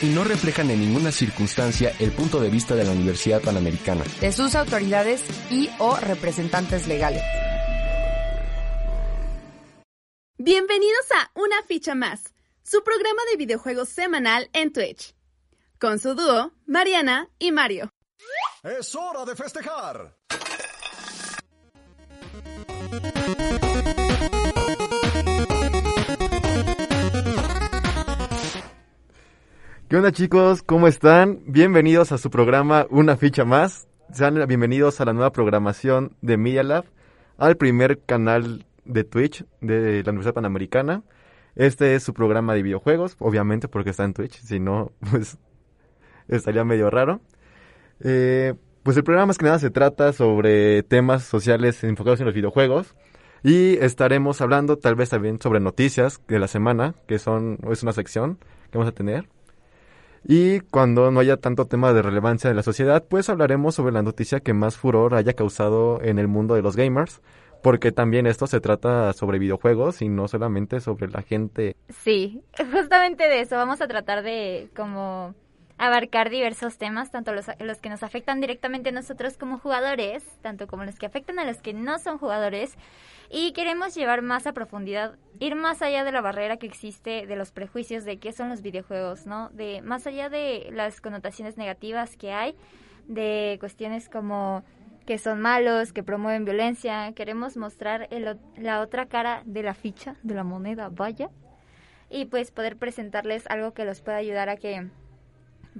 Y no reflejan en ninguna circunstancia el punto de vista de la Universidad Panamericana. De sus autoridades y o representantes legales. Bienvenidos a Una Ficha Más, su programa de videojuegos semanal en Twitch. Con su dúo, Mariana y Mario. ¡Es hora de festejar! ¿Qué onda chicos? ¿Cómo están? Bienvenidos a su programa Una ficha más. Sean bienvenidos a la nueva programación de Media Lab, al primer canal de Twitch de la Universidad Panamericana. Este es su programa de videojuegos, obviamente porque está en Twitch, si no, pues estaría medio raro. Eh, pues el programa más que nada se trata sobre temas sociales enfocados en los videojuegos. Y estaremos hablando tal vez también sobre noticias de la semana, que son, es una sección que vamos a tener. Y cuando no haya tanto tema de relevancia de la sociedad, pues hablaremos sobre la noticia que más furor haya causado en el mundo de los gamers, porque también esto se trata sobre videojuegos y no solamente sobre la gente. Sí, justamente de eso vamos a tratar de como abarcar diversos temas, tanto los, los que nos afectan directamente a nosotros como jugadores, tanto como los que afectan a los que no son jugadores, y queremos llevar más a profundidad, ir más allá de la barrera que existe de los prejuicios de qué son los videojuegos, ¿no? De más allá de las connotaciones negativas que hay, de cuestiones como que son malos, que promueven violencia, queremos mostrar el, la otra cara de la ficha, de la moneda, vaya, y pues poder presentarles algo que los pueda ayudar a que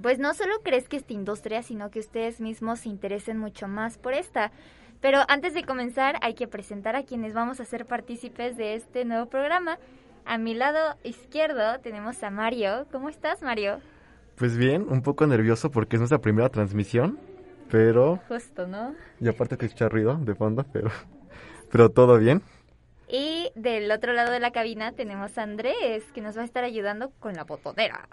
pues no solo crezca esta industria, sino que ustedes mismos se interesen mucho más por esta. Pero antes de comenzar hay que presentar a quienes vamos a ser partícipes de este nuevo programa. A mi lado izquierdo tenemos a Mario. ¿Cómo estás, Mario? Pues bien, un poco nervioso porque es nuestra primera transmisión, pero... Justo, ¿no? Y aparte que escucha ruido de fondo, pero, pero todo bien. Y del otro lado de la cabina tenemos a Andrés, que nos va a estar ayudando con la botodera.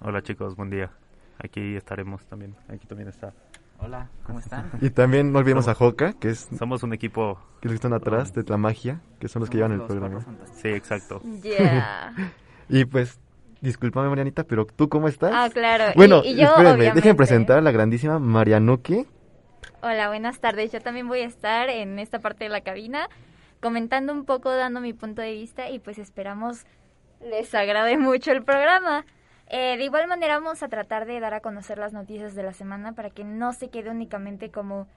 Hola chicos, buen día. Aquí estaremos también. Aquí también está. Hola, ¿cómo están? Y también no olvidemos a Joca, que es... Somos un equipo... Que los que están atrás de la magia, que son los que llevan el programa. Sí, exacto. Yeah. y pues, discúlpame Marianita, pero ¿tú cómo estás? Ah, claro. Bueno, y, y yo, espérenme, obviamente. déjenme presentar a la grandísima Marianuki. Hola, buenas tardes. Yo también voy a estar en esta parte de la cabina comentando un poco, dando mi punto de vista y pues esperamos les agrade mucho el programa. Eh, de igual manera vamos a tratar de dar a conocer las noticias de la semana para que no se quede únicamente como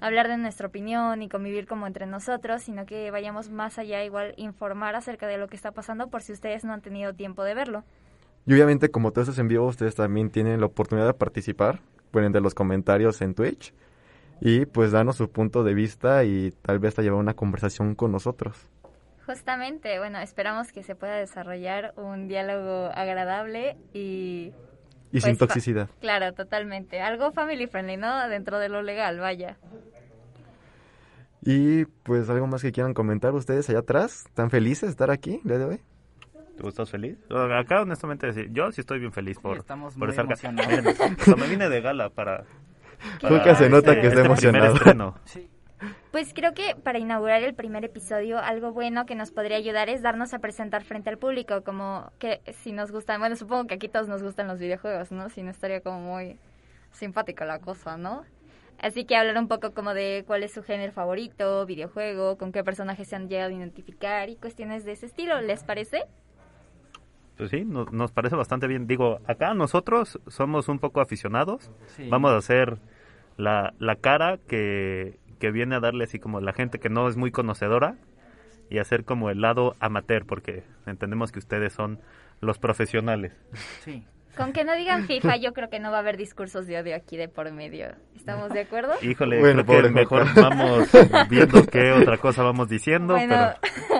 hablar de nuestra opinión y convivir como entre nosotros, sino que vayamos más allá, igual informar acerca de lo que está pasando por si ustedes no han tenido tiempo de verlo. Y obviamente como todos estos en vivo, ustedes también tienen la oportunidad de participar, pueden de los comentarios en Twitch y pues darnos su punto de vista y tal vez hasta llevar una conversación con nosotros. Justamente, bueno, esperamos que se pueda desarrollar un diálogo agradable y... Y sin toxicidad. Claro, totalmente. Algo family friendly, ¿no? Dentro de lo legal, vaya. Y pues algo más que quieran comentar ustedes allá atrás. ¿Están felices de estar aquí el día de hoy? ¿Tú estás feliz? Acá honestamente sí, yo sí estoy bien feliz por, estamos por muy estar acá. emocionados. Hasta me vine de gala para... para Nunca se nota este- que está este emocionado. Sí. Pues creo que para inaugurar el primer episodio, algo bueno que nos podría ayudar es darnos a presentar frente al público, como que si nos gustan, bueno, supongo que aquí todos nos gustan los videojuegos, ¿no? Si no estaría como muy simpática la cosa, ¿no? Así que hablar un poco como de cuál es su género favorito, videojuego, con qué personajes se han llegado a identificar y cuestiones de ese estilo, ¿les parece? Pues sí, no- nos parece bastante bien. Digo, acá nosotros somos un poco aficionados. Sí. Vamos a hacer la, la cara que, que viene a darle así como la gente que no es muy conocedora y hacer como el lado amateur, porque entendemos que ustedes son los profesionales. Sí. Con que no digan FIFA, yo creo que no va a haber discursos de odio aquí de por medio. ¿Estamos de acuerdo? Híjole, Bueno, creo que mejor vamos viendo qué otra cosa vamos diciendo, Bueno, pero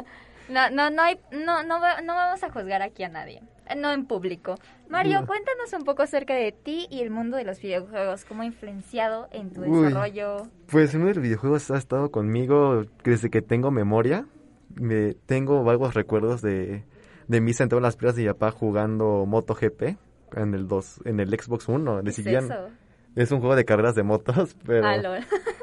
no, no, no, hay, no, no, no vamos a juzgar aquí a nadie. No en público. Mario, No. cuéntanos un poco acerca de ti y el mundo de los videojuegos. ¿Cómo ha influenciado en tu Uy. desarrollo? Pues el mundo de los videojuegos ha estado conmigo desde que tengo memoria. Me, tengo vagos recuerdos de, de mí sentado en las piernas de mi papá jugando MotoGP en el 2, en el Xbox One. ¿Qué es eso? es un juego de carreras de motos, pero, Ah.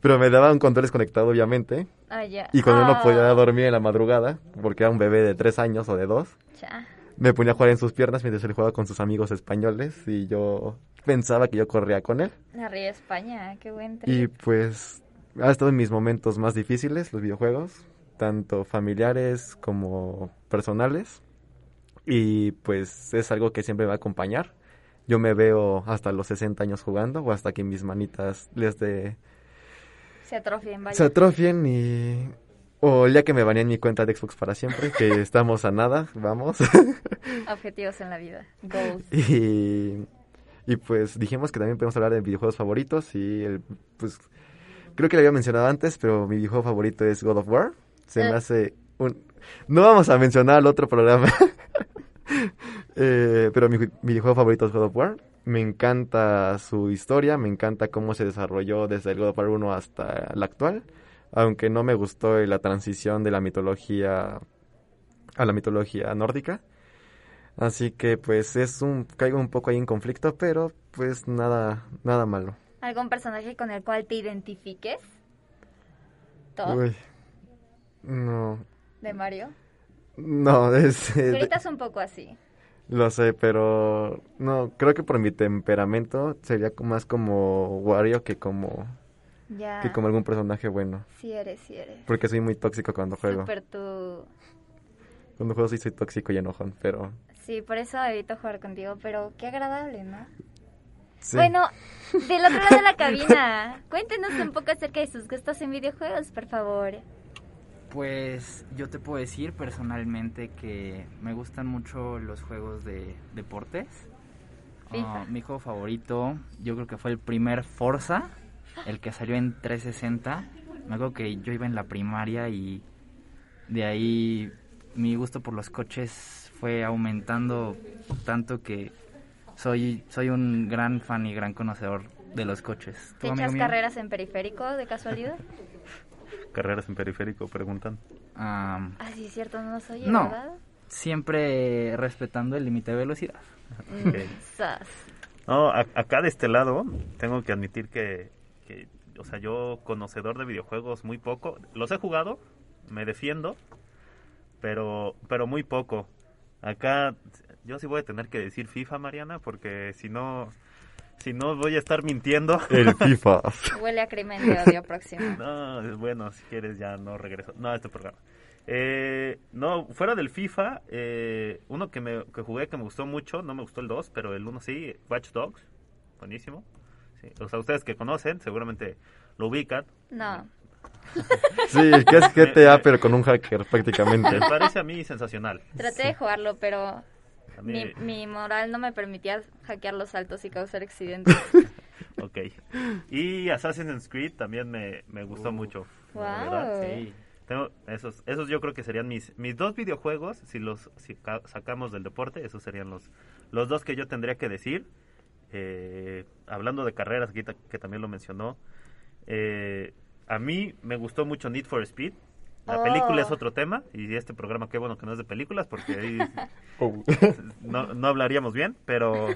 pero me daba un control desconectado, obviamente. Ah, ya. Y cuando no Ah, podía dormir en la madrugada, porque era un bebé de tres años o de dos, cha. me ponía a jugar en sus piernas mientras él jugaba con sus amigos españoles y yo pensaba que yo corría con él. La Ría España, qué buen Y pues ha estado en mis momentos más difíciles los videojuegos, tanto familiares como personales. Y pues es algo que siempre me va a acompañar. Yo me veo hasta los 60 años jugando o hasta que mis manitas les de Se atrofien, vaya. se atrofien y o ya que me baneen mi cuenta de Xbox para siempre, que estamos a nada, vamos. Objetivos en la vida. Goals. Y, y pues dijimos que también podemos hablar de videojuegos favoritos y el, pues creo que lo había mencionado antes, pero mi videojuego favorito es God of War. Se me Eh. hace un... No vamos a mencionar el otro programa, Eh, pero mi, mi videojuego favorito es God of War. Me encanta su historia, me encanta cómo se desarrolló desde el God of War 1 hasta el actual, aunque no me gustó la transición de la mitología a la mitología nórdica. Así que pues es un caigo un poco ahí en conflicto, pero pues nada nada malo. ¿Algún personaje con el cual te identifiques? ¿Todd? Uy. No. ¿De Mario? No, es eh, Gritas un poco así. Lo sé, pero no, creo que por mi temperamento sería más como Wario que como Ya. que como algún personaje bueno, Sí eres, sí eres. porque soy muy tóxico cuando juego. Súper tú. Cuando juego sí soy tóxico y enojón, pero Sí, por eso evito jugar contigo, pero qué agradable, ¿no? sí. Bueno, del otro lado de la cabina, cuéntenos un poco acerca de sus gustos en videojuegos, por favor. Pues yo te puedo decir personalmente que me gustan mucho los juegos de deportes. Ah, mi juego favorito yo creo que fue el primer Forza, el que salió en 360. Me acuerdo que yo iba en la primaria y de ahí mi gusto por los coches fue aumentando tanto que soy, soy un gran fan y gran conocedor de los coches. ¿Te ¿Tú, amigo echas mío? carreras en periférico de casualidad? Carreras en periférico, preguntan. Ah, Ah, sí, es cierto, no soy, No. ¿verdad? siempre respetando el límite de velocidad. Mm, Ok. sas. No, a- acá de este lado tengo que admitir que, que, o sea, yo conocedor de videojuegos muy poco. Los he jugado, me defiendo, pero, pero muy poco. Acá yo sí voy a tener que decir FIFA, Mariana, porque si no, si no voy a estar mintiendo. el FIFA. Huele a crimen de odio próximo. No, bueno, si quieres ya no regreso. No, a este programa. Eh, no, fuera del FIFA, eh, uno que, me, que jugué que me gustó mucho, no me gustó el 2, pero el 1 sí, Watch Dogs, buenísimo. Sí, o sea, ustedes que conocen, seguramente lo ubican. No, Sí, que es GTA pero con un hacker prácticamente. Me parece a mí sensacional. traté de jugarlo, pero mi, mi moral no me permitía hackear los saltos y causar accidentes. Ok. Y Assassin's Creed también me, me gustó mucho. la Wow. verdad, sí. Tengo esos, esos yo creo que serían mis, mis dos videojuegos, si los si ca- sacamos del deporte, esos serían los, los dos que yo tendría que decir. Eh, hablando de carreras, ta- que también lo mencionó, eh, a mí me gustó mucho Need for Speed. La Oh. película es otro tema, y este programa qué bueno que no es de películas, porque ahí Oh. no, no hablaríamos bien, pero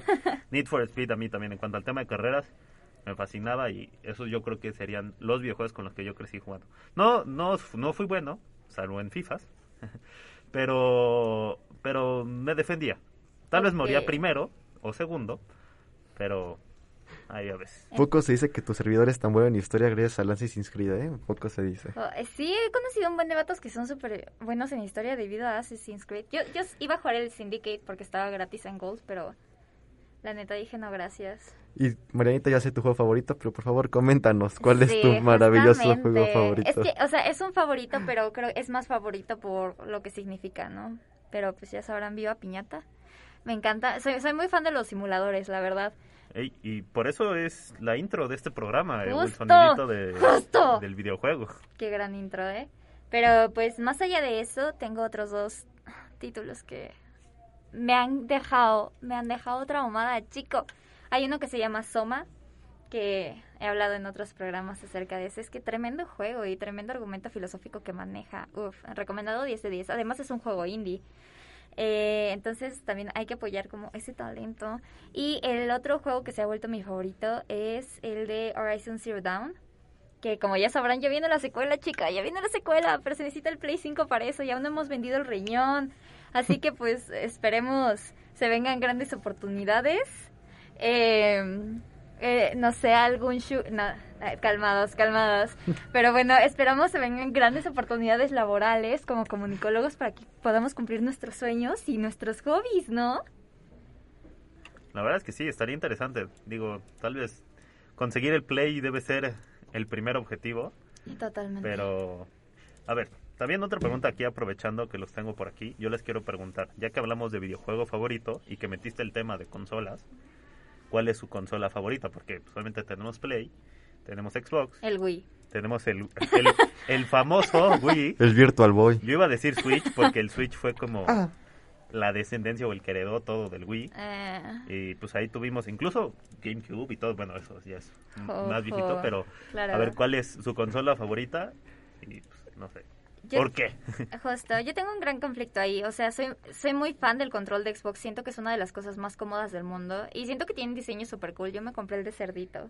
Need for Speed a mí también en cuanto al tema de carreras me fascinaba y eso yo creo que serían los videojuegos con los que yo crecí jugando. No no no fui bueno, salvo en FIFAs, pero pero me defendía. Tal vez moría primero o segundo, pero ahí a veces. Poco se dice que tu servidor es tan bueno en historia gracias a Assassin's Creed, ¿eh? Poco se dice. Oh, eh, sí, he conocido un buen de vatos que son súper buenos en historia debido a Assassin's Creed. Yo, yo iba a jugar el Syndicate porque estaba gratis en Gold, pero la neta dije no, gracias. Y Marianita, ya sé tu juego favorito, pero por favor coméntanos, ¿cuál es Sí, tu maravilloso justamente. juego favorito? Es que, o sea, es un favorito, pero creo es más favorito por lo que significa, ¿no? Pero pues ya sabrán, viva piñata. Me encanta, soy, soy muy fan de los simuladores, la verdad. Ey, y por eso es la intro de este programa, eh, el Justo, sonidito de, justo. del videojuego. Qué gran intro, ¿eh? Pero pues más allá de eso, tengo otros dos títulos que me han dejado, me han dejado traumada, chico. Hay uno que se llama Soma, que he hablado en otros programas acerca de ese. Es que tremendo juego y tremendo argumento filosófico que maneja. Uf, recomendado 10 de 10. Además es un juego indie. Eh, entonces también hay que apoyar como ese talento. Y el otro juego que se ha vuelto mi favorito es el de Horizon Zero Dawn. Que como ya sabrán, ya viene la secuela, chica, ya viene la secuela, pero se necesita el Play 5 para eso, ya no hemos vendido el riñón. Así que pues esperemos se vengan grandes oportunidades. Eh, eh, no sé, algún shoot... No, eh, calmados, calmados. Pero bueno, esperamos se vengan grandes oportunidades laborales como comunicólogos para que podamos cumplir nuestros sueños y nuestros hobbies, ¿no? La verdad es que sí, estaría interesante. Digo, tal vez conseguir el play debe ser el primer objetivo. Totalmente. Pero, a ver, también otra pregunta aquí, aprovechando que los tengo por aquí, yo les quiero preguntar, ya que hablamos de videojuego favorito y que metiste el tema de consolas, ¿cuál es su consola favorita? Porque solamente tenemos Play, tenemos Xbox. El Wii. Tenemos el, el, el famoso Wii. El Virtual Boy. Yo iba a decir Switch porque el Switch fue como Ah. la descendencia o el que heredó todo del Wii. Eh, Y pues ahí tuvimos incluso GameCube y todo. Bueno, eso ya es Ojo, más viejito, pero claro. a ver cuál es su consola favorita. Y pues no sé. Yo- ¿Por qué? Justo, yo tengo un gran conflicto ahí. O sea, soy, soy muy fan del control de Xbox. Siento que es una de las cosas más cómodas del mundo. Y siento que tiene un diseño súper cool. Yo me compré el de cerdito,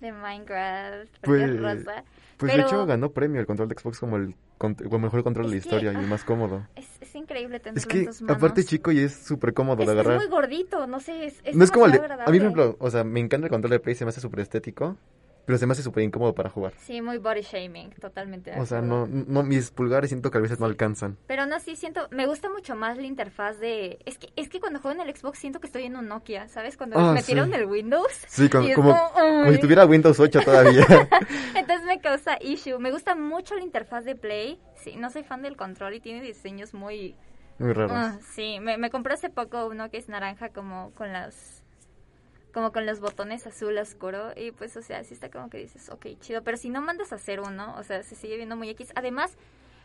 de Minecraft, es Pues, rosa. pues Pero de hecho ganó premio el control de Xbox como el, como el mejor control de la Es que, historia y el ah, más cómodo. Es, es increíble tenerlo Es que en tus manos. aparte chico y es súper cómodo es, de es agarrar. muy gordito, no sé, es, es no es como el de, a mí por ejemplo, o sea, me encanta el control de Play, se me hace súper estético, pero se me hace súper incómodo para jugar. Sí, muy body shaming, totalmente. O sea, no, no, mis pulgares siento que a veces no alcanzan. Pero no, sí siento, me gusta mucho más la interfaz de... Es que, es que cuando juego en el Xbox siento que estoy en un Nokia, ¿sabes? Cuando Ah, me sí. tiraron el Windows. Sí, con- como, como, si tuviera Windows 8 todavía. Entonces me causa issue. Me gusta mucho la interfaz de Play. Sí, no soy fan del control y tiene diseños muy... Muy raros. Ah, sí, me, me compré hace poco uno que es naranja como con las... Como con los botones azul oscuro. Y pues, o sea, sí está como que dices, ok, chido. Pero si no mandas a hacer uno, o sea, se sigue viendo muy X. Además,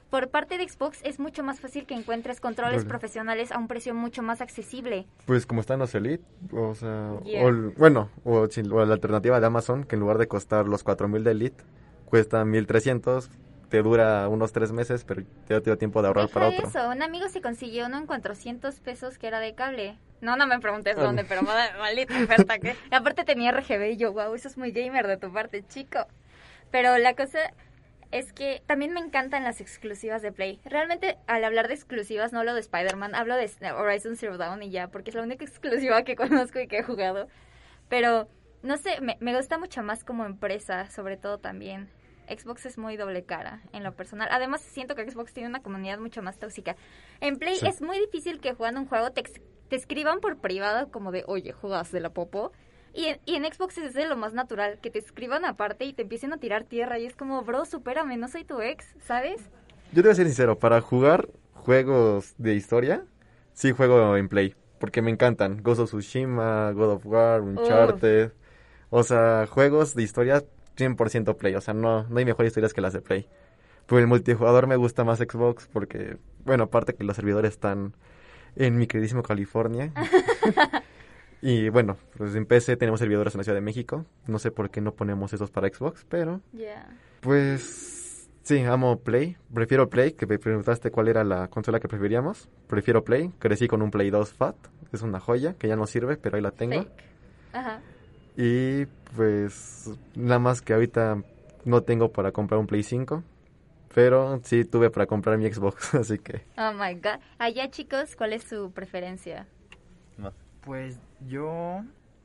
por parte de Xbox es mucho más fácil que encuentres controles Vale. profesionales a un precio mucho más accesible. Pues como están los Elite, o sea, Yeah. o el- bueno, o, la alternativa de Amazon, que en lugar de costar los 4000 de Elite, cuesta 1300, te dura unos 3 meses, pero te da tiempo de ahorrar Deja para otro. eso, un amigo se consiguió uno en 400 pesos que era de cable. No, no me preguntes Ah, dónde, pero mal- maldita oferta que... Y aparte tenía RGB y yo, wow, eso es muy gamer de tu parte, chico. Pero la cosa es que también me encantan las exclusivas de Play. Realmente, al hablar de exclusivas, no hablo de Spider-Man, hablo de Horizon Zero Dawn y ya, porque es la única exclusiva que conozco y que he jugado. Pero, no sé, me, me gusta mucho más como empresa, sobre todo también. Xbox es muy doble cara en lo personal. Además, siento que Xbox tiene una comunidad mucho más tóxica. En Play Sí. es muy difícil que jugando un juego te, ex- te escriban por privado como de, oye, jugas de la popo. Y en, y en Xbox es de lo más natural, que te escriban aparte y te empiecen a tirar tierra. Y es como, bro, supérame, no soy tu ex, ¿sabes? Yo te voy a ser sincero, para jugar juegos de historia, sí juego en Play, porque me encantan. Ghost of Tsushima, God of War, Uncharted. O sea, juegos de historia 100% Play, o sea, no, no hay mejores historias que las de Play. Pero el multijugador me gusta más Xbox porque, bueno, aparte que los servidores están en mi queridísimo California. y bueno, pues en PC tenemos servidores en la Ciudad de México. No sé por qué no ponemos esos para Xbox, pero pues sí, amo Play. Prefiero Play, que me preguntaste cuál era la consola que preferíamos. Prefiero Play. Crecí con un Play 2 Fat. Es una joya que ya no sirve, pero ahí la tengo. Fake. Ajá. Y pues nada más que ahorita no tengo para comprar un Play 5. Pero sí tuve para comprar mi Xbox, así que... Oh my god. Allá, chicos, ¿cuál es su preferencia? No. Pues yo,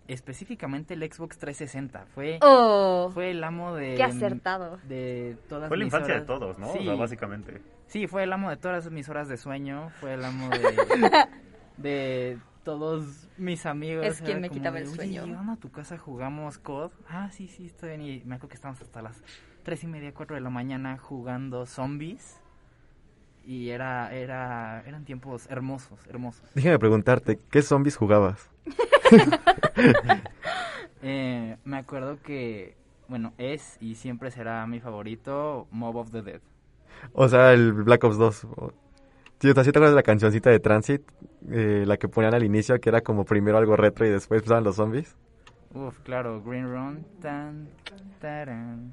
específicamente el Xbox 360, fue, Oh, fue el amo de... qué acertado. De todas Fue la mis infancia de horas- todos, ¿no? Sí, O sea, básicamente. sí, fue el amo de todas mis horas de sueño, fue el amo de, de todos mis amigos. Es quien me quitaba de, el "Oye, sueño". llegando a tu casa jugamos COD. Ah, sí, sí, estoy bien. Y me acuerdo que estábamos hasta las tres y media, cuatro de la mañana jugando zombies. Y era, era, eran tiempos hermosos, hermosos. Déjame preguntarte, ¿qué zombies jugabas? Eh, me acuerdo que, bueno, es y siempre será mi favorito Mob of the Dead. O sea, el Black Ops 2. o- Sí, o sea, ¿sí te acuerdas de la cancioncita de Transit? Eh, la que ponían al inicio, que era como primero algo retro y después empezaban los zombies. Uf, claro, Green Run. Tan, taran,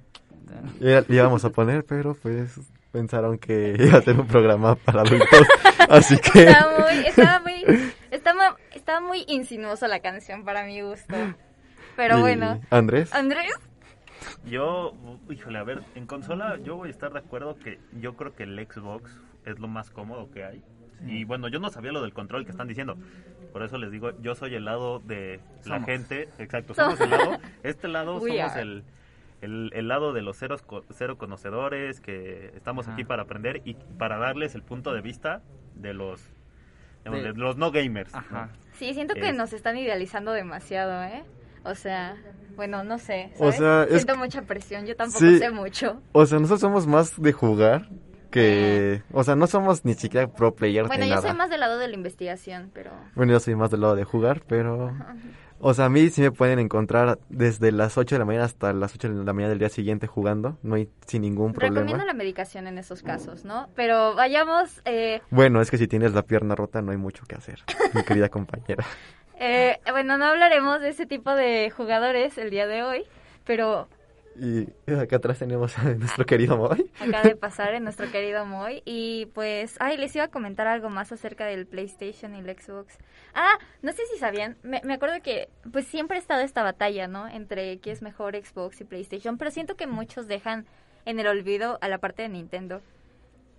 le íbamos a poner, pero pues pensaron que iba a ser un programa para adultos. Así que... Estaba muy, estaba muy, estaba, estaba muy insinuosa la canción para mi gusto. Pero bueno. Andrés. Andrés, Yo, híjole, a ver, en consola yo voy a estar de acuerdo que yo creo que el Xbox es lo más cómodo que hay. Y bueno, yo no sabía lo del control que están diciendo. Por eso les digo, yo soy el lado de la Somos. gente. Exacto, somos el lado. Este lado We somos are. el, el, el lado de los ceros, cero conocedores, que estamos Ajá. aquí para aprender y para darles el punto de vista de los, digamos, De- de los no gamers. ¿no? Ajá. sí, siento que Es- nos están idealizando demasiado, ¿eh? O sea, bueno, no sé. O sea, Siento mucha presión, yo tampoco Sí. sé mucho. O sea, nosotros somos más de jugar que... O sea, no somos ni siquiera pro players Bueno, ni yo nada. soy más del lado de la investigación, pero... Bueno, yo soy más del lado de jugar, pero... O sea, a mí sí me pueden encontrar desde las 8 de la mañana hasta las 8 de la mañana del día siguiente jugando. No hay sin ningún Recomiendo problema. la medicación en esos casos, ¿no? Pero vayamos... Eh, Bueno, es que si tienes la pierna rota no hay mucho que hacer, mi querida compañera. eh, bueno, no hablaremos de ese tipo de jugadores el día de hoy, pero Y acá atrás tenemos a nuestro querido Moy. acaba de pasar en nuestro querido Moy. Y pues, ay, les iba a comentar algo más acerca del PlayStation y el Xbox. Ah, no sé si sabían, me, me acuerdo que pues siempre ha estado esta batalla, ¿no? Entre qué es mejor Xbox y PlayStation, pero siento que muchos dejan en el olvido a la parte de Nintendo.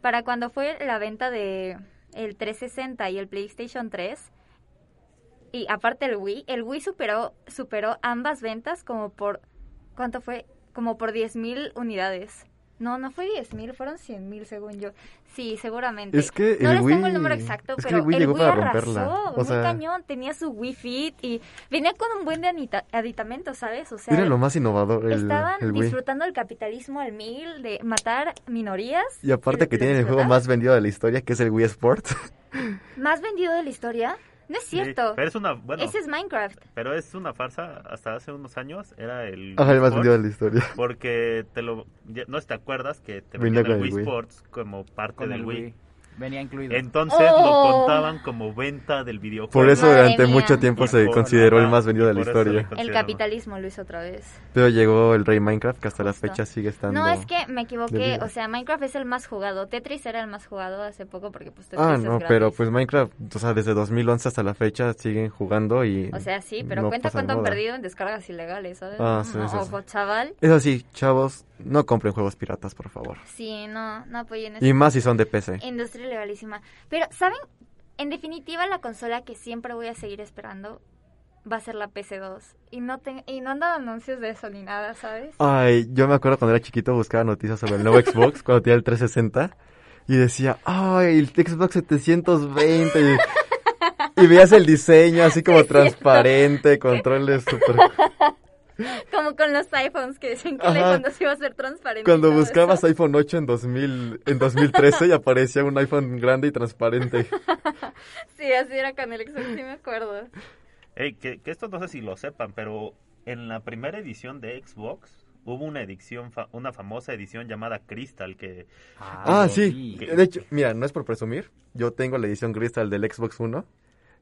Para cuando fue la venta de el 360 y el PlayStation 3, y aparte el Wii, el Wii superó, superó ambas ventas como por, ¿cuánto fue? Como por 10.000 unidades. No, no fue 10.000, fueron 100.000 según yo. Sí, seguramente. Es que no el les tengo el Wii- número exacto, es que pero el Wii llegó para arrasó, romperla. O muy sea- cañón, tenía su Wii Fit y venía con un buen de aditamentos, ¿sabes? O sea, Era lo más innovador el, estaban el Wii. disfrutando del capitalismo al mil, de matar minorías. Y aparte que tienen el juego más vendido de la historia, que es el Wii Sports. ¿Más vendido de la historia? No es Sí, cierto. pero es una, bueno, Ese es Minecraft. pero es una farsa. Hasta hace unos años era el Ajá, el más vendido de la historia. Porque te lo, ya- no sé si te acuerdas que te vendían el Wii Wii. Sports como parte Con del el Wii. Wii. Venía incluido. Entonces Oh. lo contaban como venta del videojuego. Por eso Madre durante mía. mucho tiempo se por- consideró el más vendido de la historia. El capitalismo lo hizo otra vez. Pero llegó el Rey Minecraft, que hasta la Justo. fecha sigue estando... No, es que me equivoqué. O sea, Minecraft es el más jugado. Tetris era el más jugado hace poco porque pues Tetris Ah, es no, gratis. pero pues Minecraft, o sea, desde 2011 hasta la fecha siguen jugando y... O sea, sí, pero no cuenta cuánto han perdido en descargas ilegales, ¿sabes? Ah, sí, sí, sí. Ojo, chaval. Eso sí, chavos, no compren juegos piratas, por favor. Sí, no, no apoyen eso. Y más si son de PC. Industria ilegalísima. Pero, ¿saben? En definitiva, la consola que siempre voy a seguir esperando va a ser la PC2. Y no, te- y no han dado anuncios de eso ni nada, ¿sabes? Ay, yo me acuerdo cuando era chiquito buscaba noticias sobre el nuevo Xbox, cuando tenía el 360, y decía, ay, el Xbox 720, y, y veías el diseño así como transparente, controles super... Como con los iPhones que decían que el iPhone 2 iba a ser transparente. Cuando buscabas eso. iPhone 8 en 2000, en 2013 y aparecía un iPhone grande y transparente. Sí, así era con el Xbox, sí me acuerdo. Ey, que, que esto no sé si lo sepan, pero en la primera edición de Xbox hubo una edición, fa- una famosa edición llamada Crystal que Ah, lo sí. vi. De hecho, mira, no es por presumir. Yo tengo la edición Crystal del Xbox One.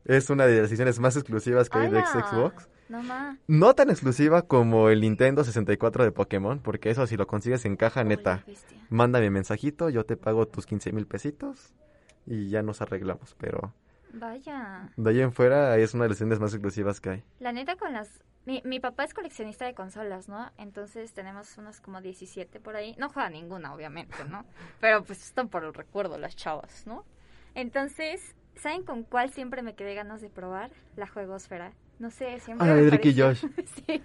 Es una de las ediciones más exclusivas que hay de. Xbox. No. No tan exclusiva como el Nintendo 64 de Pokémon, porque eso si lo consigues en caja neta, mándame mensajito, yo te pago tus 15 mil pesitos y ya nos arreglamos. Pero Vaya. de ahí en fuera es una de las ediciones más exclusivas que hay. La neta con las... Mi, mi papá es coleccionista de consolas, ¿no? Entonces tenemos unas como 17 por ahí. No juega ninguna, obviamente, ¿no? Pero pues están por el recuerdo las chavas, ¿no? Entonces, ¿saben con cuál siempre me quedé ganas de probar? La juegosfera. No sé, siempre Ah, me Drake y Josh. sí.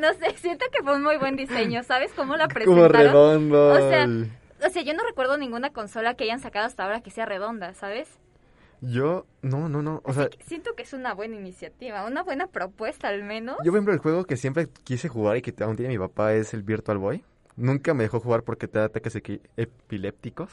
No sé, siento que fue un muy buen diseño. ¿Sabes cómo la Como presentaron? redondo. O sea, y- O sea, yo no recuerdo ninguna consola que hayan sacado hasta ahora que sea redonda, ¿sabes? Yo, no, no, no. O sea, que siento que es una buena iniciativa, una buena propuesta al menos. Yo, por ejemplo, el juego que siempre quise jugar y que aún tiene mi papá es el Virtual Boy. Nunca me dejó jugar porque te da ataques epilépticos.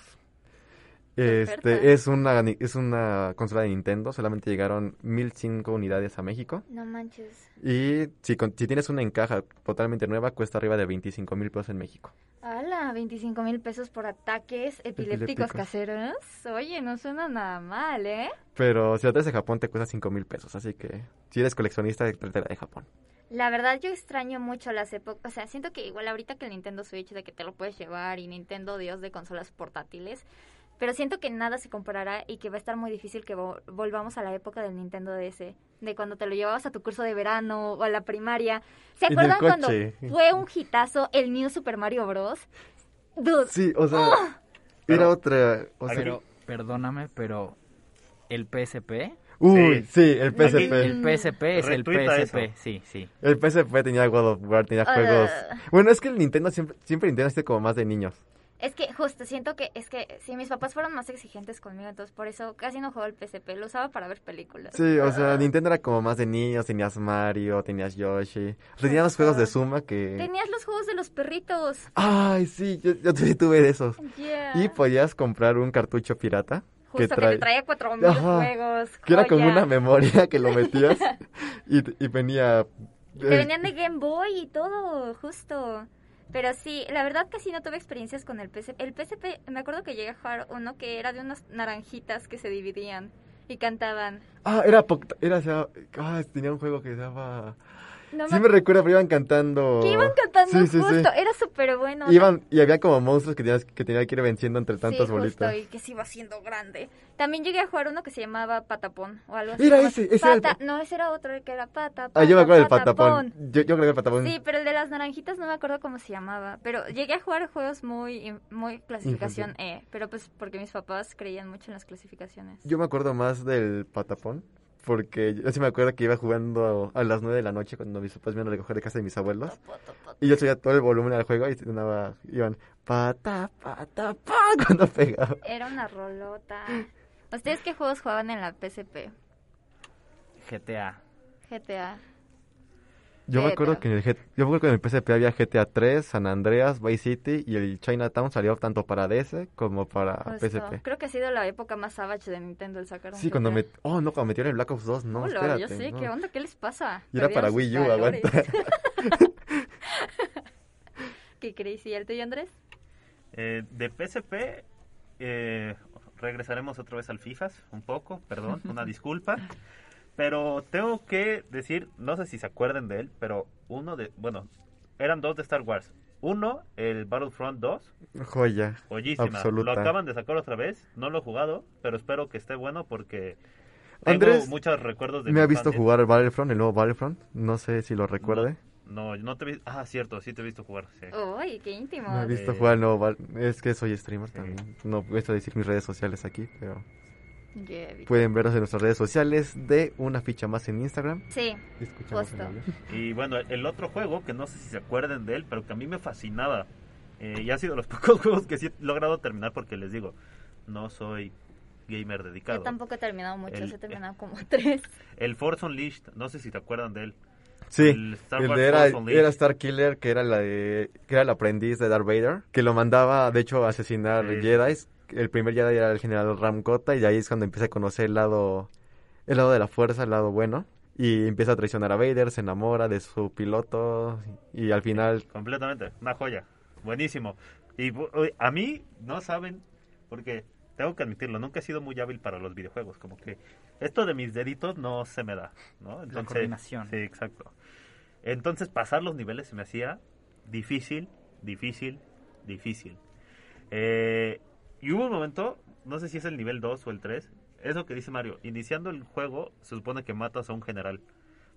Este, es una, es una consola de Nintendo, solamente llegaron 1005 unidades a México. No manches. Y si, con- si tienes una en caja totalmente nueva, cuesta arriba de 25 mil pesos en México. ¡Hala! 25 mil pesos por ataques epilépticos, Epilépticos. caseros. Oye, no suena nada mal, ¿eh? Pero si la traes de Japón te cuesta 5 mil pesos, así que si eres coleccionista, tráetela de Japón. La verdad yo extraño mucho las épocas, o sea, siento que igual ahorita que el Nintendo Switch de que te lo puedes llevar y Nintendo Dios de consolas portátiles, pero siento que nada se comparará y que va a estar muy difícil que vo- volvamos a la época del Nintendo DS, de cuando te lo llevabas a tu curso de verano o a la primaria. ¿Se acuerdan cuando fue un hitazo el New Super Mario Bros? Dude, Sí, o sea, ¡Ah! era otra... O sea, Pero, perdóname, pero el PSP... uy, Sí. sí, el PSP. El PSP es el PSP, eso. sí, sí. El PSP tenía God of War, tenía juegos... Bueno, es que el Nintendo siempre, siempre Nintendo es como más de niños. Es que justo siento que es que si mis papás fueron más exigentes conmigo, entonces por eso casi no jugaba el PSP, lo usaba para ver películas. Sí, o sea, Nintendo era como más de niños, tenías Mario, tenías Yoshi, tenías los juegos de Suma que... Tenías los juegos de los perritos. Ay, sí, yo, yo sí tuve de esos. Yeah. Y podías comprar un cartucho pirata. Justo que, trae- te traía cuatro mil Ajá. juegos. Que era como una memoria que lo metías y, y venía... Y te venían de Game Boy y todo, justo. Pero sí, la verdad casi no tuve experiencias con el PSP. El PSP, me acuerdo que llegué a jugar uno que era de unas naranjitas que se dividían y cantaban. Ah, era... era sea, ah, tenía un juego que se llamaba... No Sí me recuerdo, pero iban cantando... Que iban cantando Sí, sí, justo, era súper bueno. Iban, y había como monstruos que tenías que, tenía que ir venciendo entre tantas sí, bolitas. Y que se iba haciendo grande. También llegué a jugar uno que se llamaba Patapón o algo así. Como- ese, ese era el Pata- pa- No, ese era otro, el que era Pata, Ah, yo me acuerdo del Patapón. patapón. Yo, yo creo que el patapón. Sí, pero el de las naranjitas no me acuerdo cómo se llamaba. Pero llegué a jugar juegos muy, muy clasificación E. Pero pues porque mis papás creían mucho en las clasificaciones. Yo me acuerdo más del patapón. Porque yo sí me acuerdo que iba jugando a las 9 de la noche cuando mis papás me iban a recoger de casa de mis abuelos. Y yo subía todo el volumen al juego y sonaba, iban pata, pata, pa cuando pegaba. Era una rolota. ¿Ustedes qué juegos jugaban en la PSP? GTA. GTA. Yo me acuerdo que en el, G- yo me acuerdo que en el PSP había GTA 3, San Andreas, Vice City y el Chinatown salió tanto para DS como para Justo. PSP. Creo que ha sido la época más savage de Nintendo el sacar Sí, cuando me... Oh, no, cuando metieron el Black Ops 2, no, Hola, espérate. yo sé, no. ¿qué onda? ¿Qué les pasa? Y era para Wii U, valores. aguanta. ¿Qué crazy? ¿El tuyo, Andrés? Eh, de PSP eh, regresaremos otra vez al FIFAs, un poco, perdón, una disculpa. Pero tengo que decir, no sé si se acuerdan de él, pero uno de, bueno, eran dos de Star Wars. Uno, el Battlefront 2, Joya. joyísima. Absoluta. Lo acaban de sacar otra vez, no lo he jugado, pero espero que esté bueno porque tengo Andrés, muchos recuerdos de ¿Me ha visto jugar el Battlefront, el nuevo Battlefront? No sé si lo recuerde. No, no te vi, ah, cierto, sí te he visto jugar, sí. Uy, qué íntimo. Me ha visto Eh, jugar el nuevo Es que soy streamer Sí. también. No puedo decir mis redes sociales aquí, pero Yeah, pueden vernos en nuestras redes sociales de una ficha más en Instagram. Sí, en. Y bueno, el otro juego, que no sé si se acuerden de él, pero que a mí me fascinaba, eh, y ha sido de los pocos juegos que sí he logrado terminar porque les digo, no soy gamer dedicado. yo tampoco he terminado mucho, El- he terminado como tres. El Force Unleashed, no sé si te acuerdan de él. Sí, El Star el de era, era Star Killer, que era, la de, que era el aprendiz de Darth Vader, que lo mandaba, de hecho, a asesinar Sí, Jedi. El primer Jedi era el general Ramkota, y de ahí es cuando empieza a conocer el lado, el lado de la fuerza, el lado bueno. Y empieza a traicionar a Vader, se enamora de su piloto, y al final Completamente, una joya. Buenísimo. Y a mí, no saben, porque tengo que admitirlo, nunca he sido muy hábil para los videojuegos. Como que esto de mis deditos no se me da, ¿no? coordinación. Sí, exacto. Entonces pasar los niveles se me hacía difícil, difícil, difícil. Eh, y hubo un momento, no sé si es el nivel 2 o el 3, eso que dice Mario, iniciando el juego se supone que matas a un general.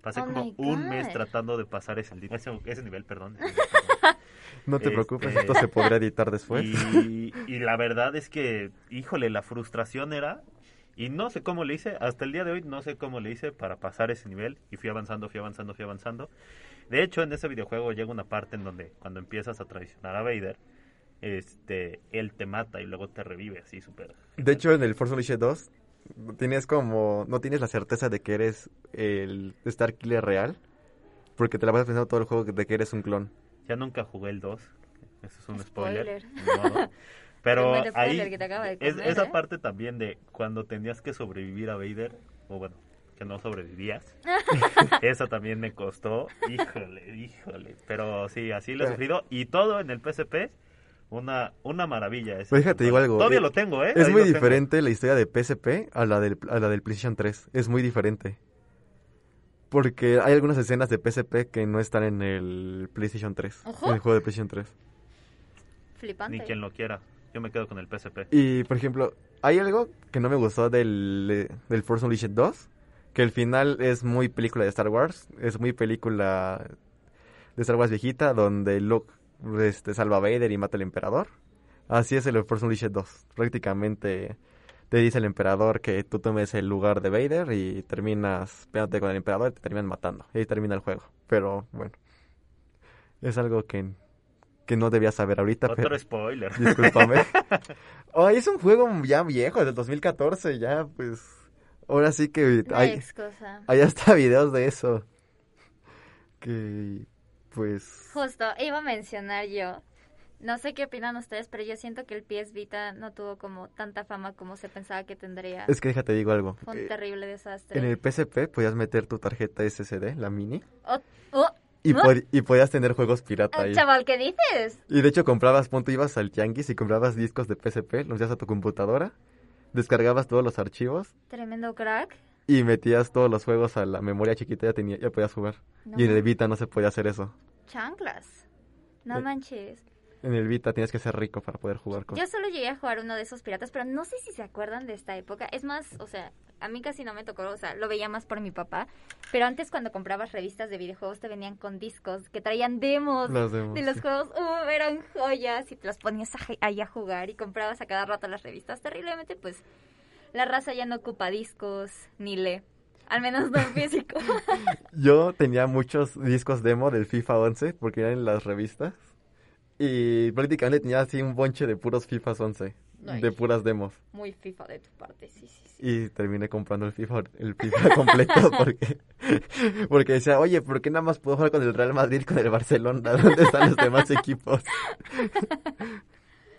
Pasé Oh como un mes tratando de pasar ese, ese, ese nivel, perdón. no te Este- preocupes, esto se podrá editar después. Y, y la verdad es que, híjole, la frustración era, y no sé cómo le hice, hasta el día de hoy no sé cómo le hice para pasar ese nivel, y fui avanzando, fui avanzando, fui avanzando. De hecho, en ese videojuego llega una parte en donde cuando empiezas a traicionar a Vader, este, él te mata y luego te revive así súper. De hecho, en el Force Unleashed 2, tienes como, no tienes la certeza de que eres el Star Killer real, porque te la vas pensando todo el juego de que eres un clon. Ya nunca jugué el 2, eso es un spoiler. Spoiler. modo. Pero ahí, que te acaba de es- comer, esa ¿eh? parte también de cuando tenías que sobrevivir a Vader, o bueno, que no sobrevivías, esa también me costó, híjole, híjole, pero sí, así lo he sufrido, y todo en el PSP, una, una maravilla. ese Pues déjate, digo algo. Todavía eh, lo tengo, ¿eh? Es Ahí muy tengo. diferente la historia de PSP a la del, a la del PlayStation 3. Es muy diferente. Porque hay algunas escenas de PSP que no están en el PlayStation 3. Ojo. En el juego de PlayStation 3. Flipante. Ni quien lo quiera, yo me quedo con el PSP. Y, por ejemplo, hay algo que no me gustó del, eh, del Force Unleashed 2. Que el final es muy película de Star Wars. Es muy película de Star Wars viejita, donde Luke este, salva a Vader y mata al emperador. Así es el Force Unleashed 2. Prácticamente te dice el emperador que tú tomes el lugar de Vader y terminas pegándote con el emperador y te terminan matando. Y ahí termina el juego. Pero bueno, es algo que, que no debía saber ahorita. Otro pero- spoiler. Discúlpame. Ay, es un juego ya viejo, del 2014, ya pues... Ahora sí que hay, excusa. hay hasta videos de eso. Que pues... Justo, iba a mencionar yo. No sé qué opinan ustedes, pero yo siento que el PS Vita no tuvo como tanta fama como se pensaba que tendría. Es que déjate digo algo. Fue un Eh, terrible desastre. en el PSP podías meter tu tarjeta SSD, la mini, Oh, oh, y, ¿no? pod- y podías tener juegos pirata Ah, ahí. Chaval, ¿qué dices? Y de hecho comprabas, punto, ibas al tianguis y comprabas discos de PSP, los llevas a tu computadora, descargabas todos los archivos Tremendo crack. y metías todos los juegos a la memoria chiquita ya, tenía, ya podías jugar. No Y en el. Vita no se podía hacer eso. Chanclas. No Eh, manches. En el Vita tienes que ser rico para poder jugar con... Yo solo llegué a jugar uno de esos piratas, pero no sé si se acuerdan de esta época. Es más, o sea, a mí casi no me tocó, o sea, lo veía más por mi papá. Pero antes cuando comprabas revistas de videojuegos te venían con discos que traían demos, Las demos, de los sí. juegos. Uh, eran joyas y te los ponías a- ahí a jugar y comprabas a cada rato las revistas. Terriblemente, pues, la raza ya no ocupa discos ni lee. Al menos no en físico. Yo tenía muchos discos demo del FIFA 11 porque eran en las revistas. Y prácticamente tenía así un bonche de puros FIFA 11. Ay. De puras demos. Muy FIFA de tu parte, sí, sí, sí. Y terminé comprando el FIFA, el FIFA completo porque, porque decía, oye, ¿por qué nada más puedo jugar con el Real Madrid con el Barcelona? ¿Dónde están los demás equipos?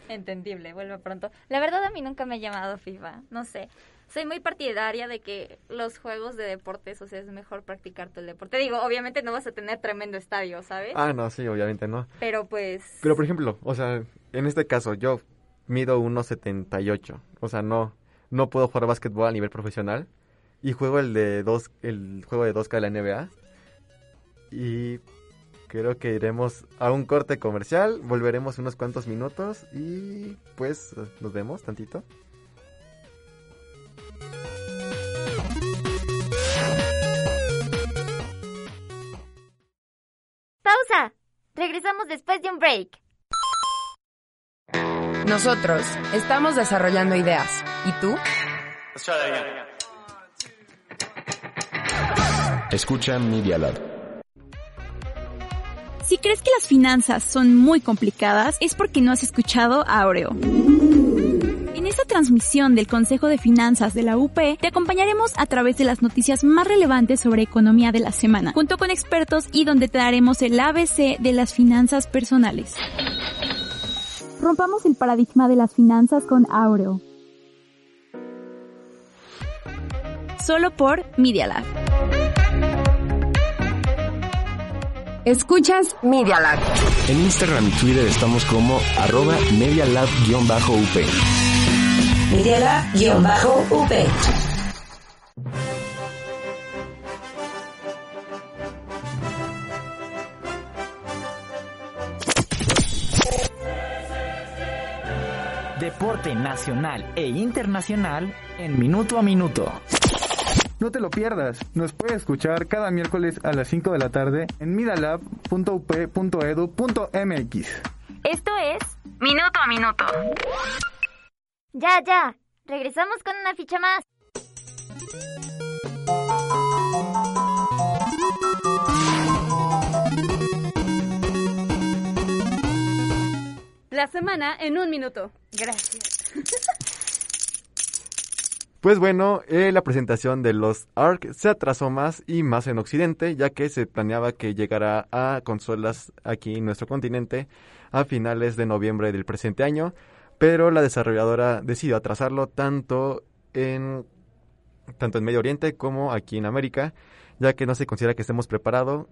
Entendible, vuelve pronto. La verdad a mí nunca me ha llamado FIFA, no sé. Soy muy partidaria de que los juegos de deportes, o sea, es mejor practicar el deporte. Digo, obviamente no vas a tener tremendo estadio, ¿sabes? Ah, no, sí, obviamente no. Pero pues... Pero por ejemplo, o sea, en este caso yo mido 1.78. O sea, no, no puedo jugar básquetbol a nivel profesional. Y juego el de dos, el juego de 2K de la NBA. Y creo que iremos a un corte comercial. Volveremos unos cuantos minutos. Y pues nos vemos tantito. ¡Pausa! Regresamos después de un break. Nosotros estamos desarrollando ideas. ¿Y tú? Escucha Media Lab. Si crees que las finanzas son muy complicadas, es porque no has escuchado a Oreo. Transmisión del Consejo de Finanzas de la UP, te acompañaremos a través de las noticias más relevantes sobre economía de la semana, junto con expertos y donde te daremos el ABC de las finanzas personales. Rompamos el paradigma de las finanzas con Aureo. Solo por Media Lab. Escuchas Media Lab. En Instagram y Twitter estamos como arroba medialab-up. Medialab-UP. Deporte nacional e internacional en minuto a minuto. No te lo pierdas, nos puedes escuchar cada miércoles a las 5 de la tarde en midalab.up.edu.mx. Esto es Minuto a Minuto. Ya, ya. Regresamos con una ficha más. La semana en un minuto. Gracias. Pues bueno, eh, la presentación de los ARC se atrasó más y más en Occidente, ya que se planeaba que llegara a consolas aquí en nuestro continente a finales de noviembre del presente año. Pero la desarrolladora decidió atrasarlo tanto en tanto en Medio Oriente como aquí en América, ya que no se considera que estemos preparados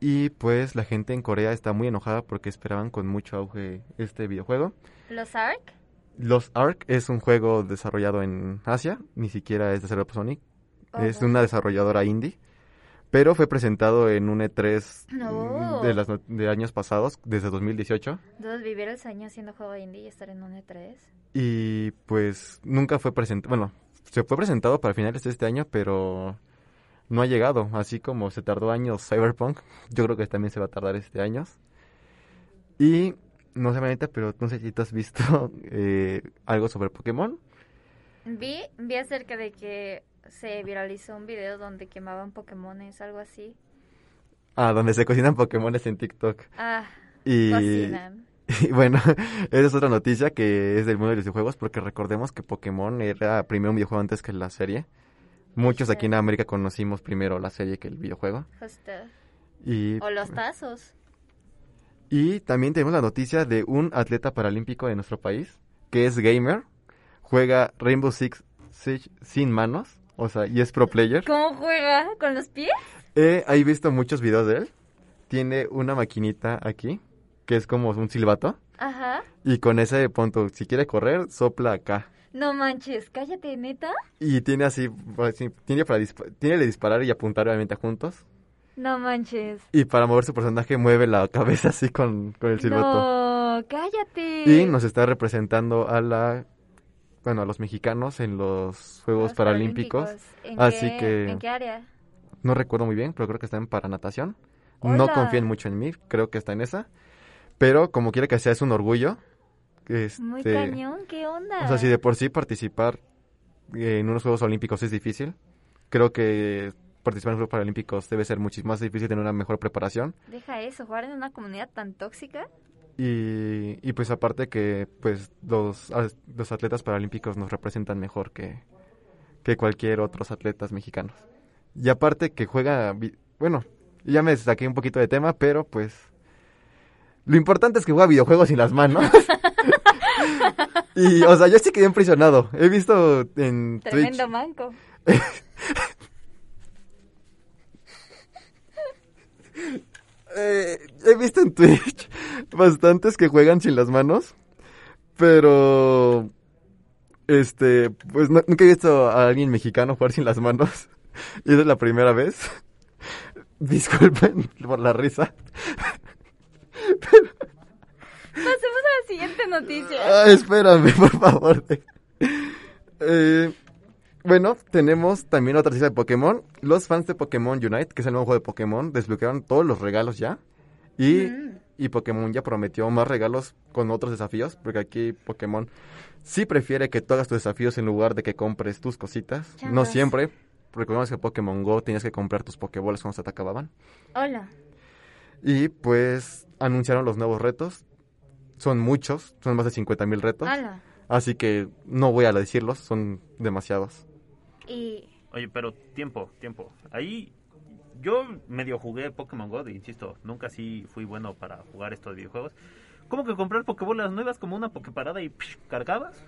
y pues la gente en Corea está muy enojada porque esperaban con mucho auge este videojuego. ¿Los ARK? Los Ark es un juego desarrollado en Asia, ni siquiera es de Sonic, es de una desarrolladora indie, pero fue presentado en un E3 No. de, las, de años pasados, desde 2018. Entonces, vivir el sueño haciendo juego indie y estar en un E E3. Y pues nunca fue presentado, bueno, se fue presentado para finales de este año, pero no ha llegado, así como se tardó años Cyberpunk, yo creo que también se va a tardar este años. Y no sé, Manita, pero no sé si tú has visto eh, algo sobre Pokémon. Vi, vi acerca de que se viralizó un video donde quemaban Pokémones, algo así. Ah, donde se cocinan Pokémones en TikTok. Ah, Y, cocinan. y bueno, esa es otra noticia que es del mundo de los videojuegos, porque recordemos que Pokémon era primero un videojuego antes que la serie. Muchos aquí en América conocimos primero la serie que el videojuego. Y, O los tazos. y también tenemos la noticia de un atleta paralímpico de nuestro país, que es gamer, juega Rainbow Six Siege sin manos, o sea, y es pro player. ¿Cómo juega? ¿Con los pies? Eh, he visto muchos videos de él. Tiene una maquinita aquí, que es como un silbato. Ajá. Y con ese punto, si quiere correr, sopla acá. No manches, cállate, neta. Y tiene así, así, tiene para dispa- tiene de disparar y apuntar obviamente juntos. No manches. Y para mover su personaje mueve la cabeza así con, con el silbato. No, cállate. Y nos está representando a la, bueno, a los mexicanos en los Juegos Los Paralímpicos. ¿En Así qué- que ¿En qué área? no recuerdo muy bien, pero creo que está en paranatación. No Hola. confíen mucho en mí, creo que está en esa. Pero como quiera que sea, es un orgullo. Este, Muy cañón, ¿qué onda? O sea, si de por sí participar en unos Juegos Olímpicos es difícil, creo que participar en los Juegos Paralímpicos debe ser muchísimo más difícil, tener una mejor preparación. Deja eso, jugar en una comunidad tan tóxica. Y, y pues aparte que pues los, los atletas paralímpicos nos representan mejor que, que cualquier otros atletas mexicanos. Y aparte que juega, bueno, ya me saqué un poquito de tema, pero pues lo importante es que juega videojuegos sin las manos. y o sea, yo sí quedé impresionado. He visto en Twitch Tremendo manco. Eh, he visto en Twitch bastantes que juegan sin las manos, pero este, pues no- nunca he visto a alguien mexicano jugar sin las manos. Y es la primera vez. Disculpen por la risa. Pasemos a la siguiente noticia. Ah, espérame, por favor. Eh, bueno, tenemos también otra noticia de Pokémon. Los fans de Pokémon Unite, que es el nuevo juego de Pokémon, desbloquearon todos los regalos ya. Y, Mm. y Pokémon ya prometió más regalos con otros desafíos, porque aquí Pokémon sí prefiere que tú hagas tus desafíos en lugar de que compres tus cositas. No siempre. Recordemos que Pokémon Go tenías que comprar tus Pokébolas cuando se te acababan. Hola. Y pues anunciaron los nuevos retos. Son muchos, son más de 50 mil retos. Hola. Así que no voy a decirlos, son demasiados. Y Oye, pero tiempo, tiempo. Ahí yo medio jugué Pokémon Go, insisto, nunca sí fui bueno para jugar estos videojuegos. ¿Cómo que comprar Pokébolas nuevas como una Poképarada y psh, cargabas?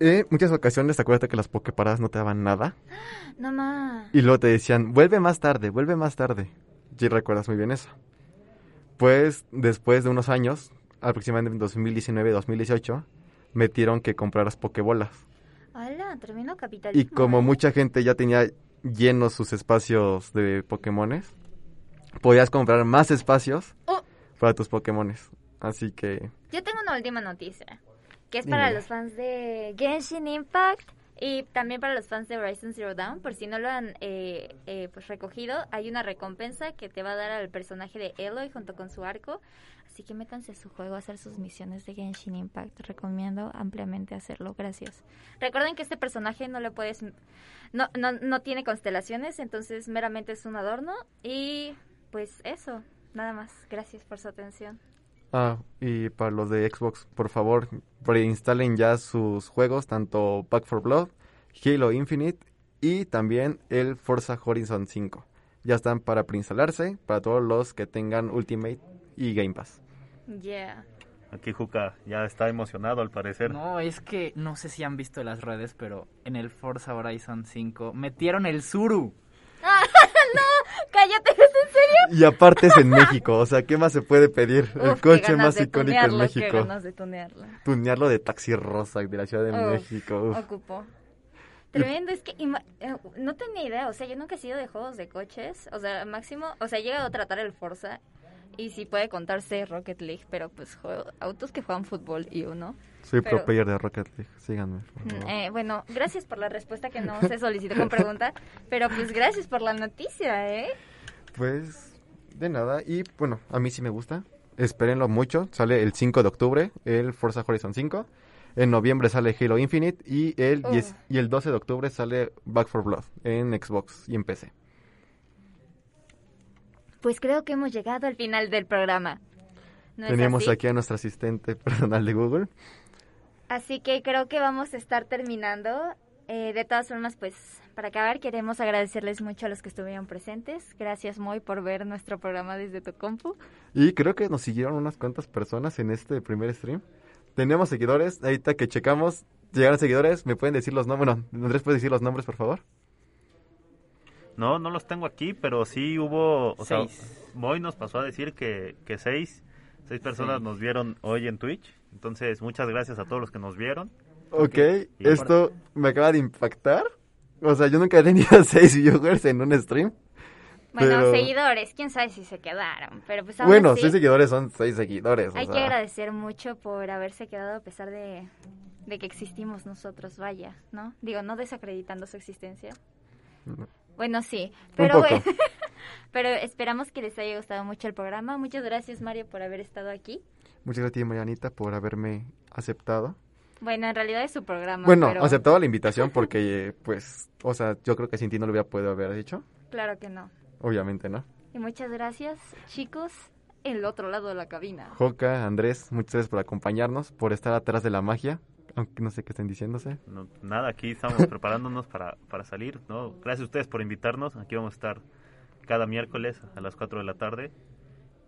En muchas ocasiones, acuérdate que las Poképaradas no te daban nada. no más. Y luego te decían, vuelve más tarde, vuelve más tarde. Sí recuerdas muy bien eso. Pues después de unos años, aproximadamente en 2019-2018, metieron que compraras Pokébolas. Hola, capitalismo. Y como mucha gente ya tenía llenos sus espacios de Pokémones, podías comprar más espacios Oh. para tus Pokémones. Así que Yo tengo una última noticia, que es para Dime. los fans de Genshin Impact y también para los fans de Horizon Zero Dawn. Por si no lo han eh, eh, pues recogido, hay una recompensa que te va a dar al personaje de Eloy junto con su arco. Así que métanse a su juego a hacer sus misiones de Genshin Impact. Recomiendo ampliamente hacerlo. Gracias. Recuerden que este personaje no le puedes... No, no, no tiene constelaciones, entonces meramente es un adorno. Y pues eso, nada más. Gracias por su atención. Ah, y para los de Xbox, por favor, preinstalen ya sus juegos, tanto Back for Blood, Halo Infinite y también el Forza Horizon 5. Ya están para preinstalarse para todos los que tengan Ultimate y Game Pass. Yeah. Aquí Juca ya está emocionado al parecer. No, es que no sé si han visto las redes, pero en el Forza Horizon 5 metieron el Zuru. Ah, no, cállate, ¿es en serio? Y aparte es en México, o sea, ¿qué más se puede pedir? Uf, el coche más icónico en México. Qué ganas de tunearlo. Tunearlo de taxi rosa de la Ciudad de Uf, México. uf. Ocupó. Tremendo, es que eh, no tenía idea, o sea, yo nunca he sido de juegos de coches, o sea, máximo, o sea, he llegado a tratar el Forza y sí puede contarse Rocket League, pero pues juego- autos que juegan fútbol y uno. Soy pero- pro player de Rocket League, síganme. por Mm, favor. eh, bueno, gracias por la respuesta que no se solicitó con pregunta, pero pues gracias por la noticia, ¿eh? Pues, de nada, y bueno, a mí sí me gusta. Espérenlo mucho, sale el 5 de octubre, el Forza Horizon 5. En noviembre sale Halo Infinite y el. 10 y el 12 de octubre sale Back for Blood en Xbox y en PC. Pues creo que hemos llegado al final del programa. ¿No Tenemos aquí a nuestro asistente personal de Google. Así que creo que vamos a estar terminando. Eh, de todas formas, pues para acabar queremos agradecerles mucho a los que estuvieron presentes. Gracias Moy por ver nuestro programa desde tu compu. Y creo que nos siguieron unas cuantas personas en este primer stream. Tenemos seguidores, ahorita que checamos, llegaron seguidores, ¿me pueden decir los nombres? Bueno, Andrés, ¿puedes decir los nombres, por favor? No, no los tengo aquí, pero sí hubo, o Seis. sea, Moy nos pasó a decir que, que seis, seis personas Seis. nos vieron hoy en Twitch. Entonces, muchas gracias a todos los que nos vieron. Ok, Y esto me acaba de impactar. O sea, yo nunca he tenido seis viewers en un stream. Bueno, pero- seguidores, quién sabe si se quedaron, pero pues aún Bueno, así, seis seguidores son seis seguidores. o hay que sea. agradecer mucho por haberse quedado a pesar de, de que existimos nosotros, vaya, ¿no? Digo, no desacreditando su existencia. Bueno, sí, pero bueno, pero esperamos que les haya gustado mucho el programa. Muchas gracias, Mario, por haber estado aquí. Muchas gracias, Marianita, por haberme aceptado. Bueno, en realidad es su programa. Bueno, pero aceptado la invitación porque, pues, o sea, yo creo que sin ti no lo hubiera podido haber hecho. Claro que no. Obviamente, ¿no? Y muchas gracias, chicos, el otro lado de la cabina. Joca, Andrés, muchas gracias por acompañarnos, por estar atrás de la magia. Aunque no sé qué estén diciéndose. No, nada, aquí estamos preparándonos para, para salir, ¿no? Gracias a ustedes por invitarnos. Aquí vamos a estar cada miércoles a las 4 de la tarde.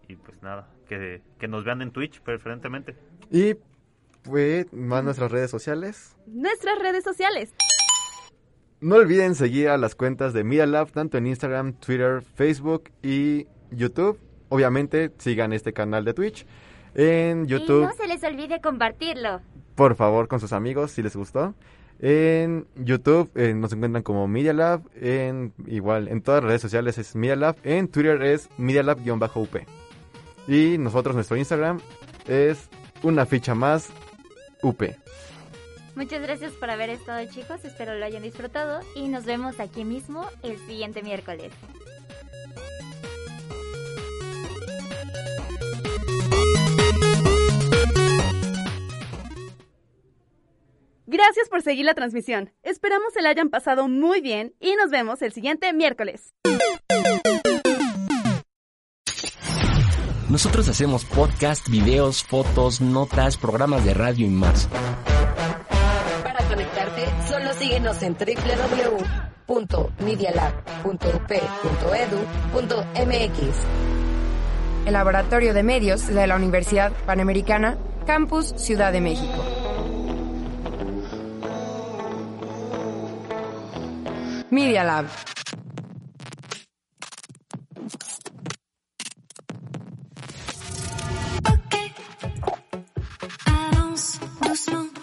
Y pues nada, que, que nos vean en Twitch preferentemente. Y, pues, más nuestras redes sociales. Nuestras redes sociales. No olviden seguir a las cuentas de Media Lab, tanto en Instagram, Twitter, Facebook y YouTube. Obviamente, sigan este canal de Twitch. En Y YouTube, no se les olvide compartirlo. Por favor, con sus amigos, si les gustó. En YouTube eh, nos encuentran como Media Lab. En, igual, en todas las redes sociales es Media Lab. En Twitter es Media Lab-UP. Y nosotros, nuestro Instagram es una ficha más UP. Muchas gracias por haber estado, chicos. Espero lo hayan disfrutado. Y nos vemos aquí mismo el siguiente miércoles. Gracias por seguir la transmisión. Esperamos se la hayan pasado muy bien y nos vemos el siguiente miércoles. Nosotros hacemos podcast, videos, fotos, notas, programas de radio y más. Para conectarte, solo síguenos en www.medialab.up.edu.mx. El Laboratorio de Medios de la Universidad Panamericana, Campus Ciudad de México. Media Lab. Okay. Avance doucement.